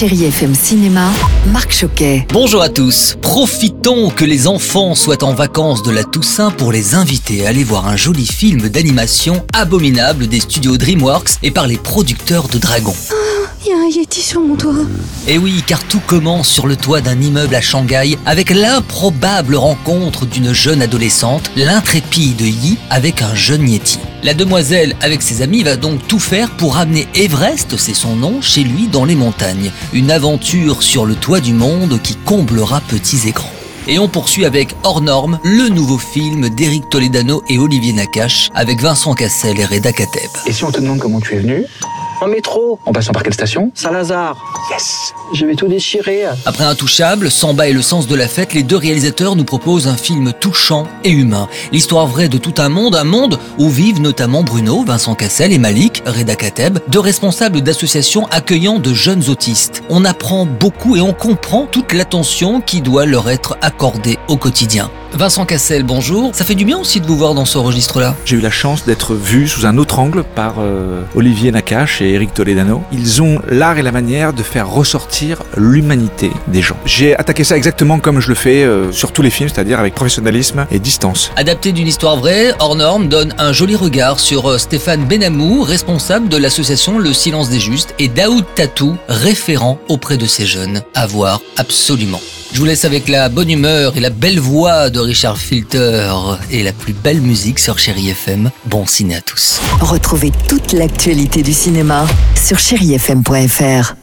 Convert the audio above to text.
Chérie FM Cinéma, Marc Choquet. Bonjour à tous. Profitons que les enfants soient en vacances de la Toussaint pour les inviter à aller voir un joli film d'animation abominable des studios DreamWorks et par les producteurs de Dragon. Il y a un Yeti sur mon toit. Et oui, car tout commence sur le toit d'un immeuble à Shanghai avec l'improbable rencontre d'une jeune adolescente, l'intrépide Yi, avec un jeune Yeti. La demoiselle, avec ses amis, va donc tout faire pour amener Everest, c'est son nom, chez lui dans les montagnes. Une aventure sur le toit du monde qui comblera petits et grands. Et on poursuit avec Hors Norme, le nouveau film d'Éric Toledano et Olivier Nakache, avec Vincent Cassel et Reda Kateb. Et si on te demande comment tu es venu En métro, En passant par quelle station Saint-Lazare. Yes Je vais tout déchirer. Après Intouchable, Samba et le sens de la fête, les deux réalisateurs nous proposent un film touchant et humain. L'histoire vraie de tout un monde, un monde où vivent notamment Bruno, Vincent Cassel et Malik, Reda Kateb, deux responsables d'associations accueillant de jeunes autistes. On apprend beaucoup et on comprend toute l'attention qui doit leur être accordée au quotidien. Vincent Cassel, bonjour. Ça fait du bien aussi de vous voir dans ce registre-là. J'ai eu la chance d'être vu sous un autre angle par euh, Olivier Nakache et Eric Toledano. Ils ont l'art et la manière de faire ressortir l'humanité des gens. J'ai attaqué ça exactement comme je le fais euh, sur tous les films, c'est-à-dire avec professionnalisme et distance. Adapté d'une histoire vraie, Hors Norme donne un joli regard sur euh, Stéphane Benamou, responsable de l'association Le Silence des Justes, et Daoud Tatou, référent auprès de ces jeunes. À voir absolument. Je vous laisse avec la bonne humeur et la belle voix de Richard Filter et la plus belle musique sur Chéri FM. Bon ciné à tous. Retrouvez toute l'actualité du cinéma sur chérifm.fr.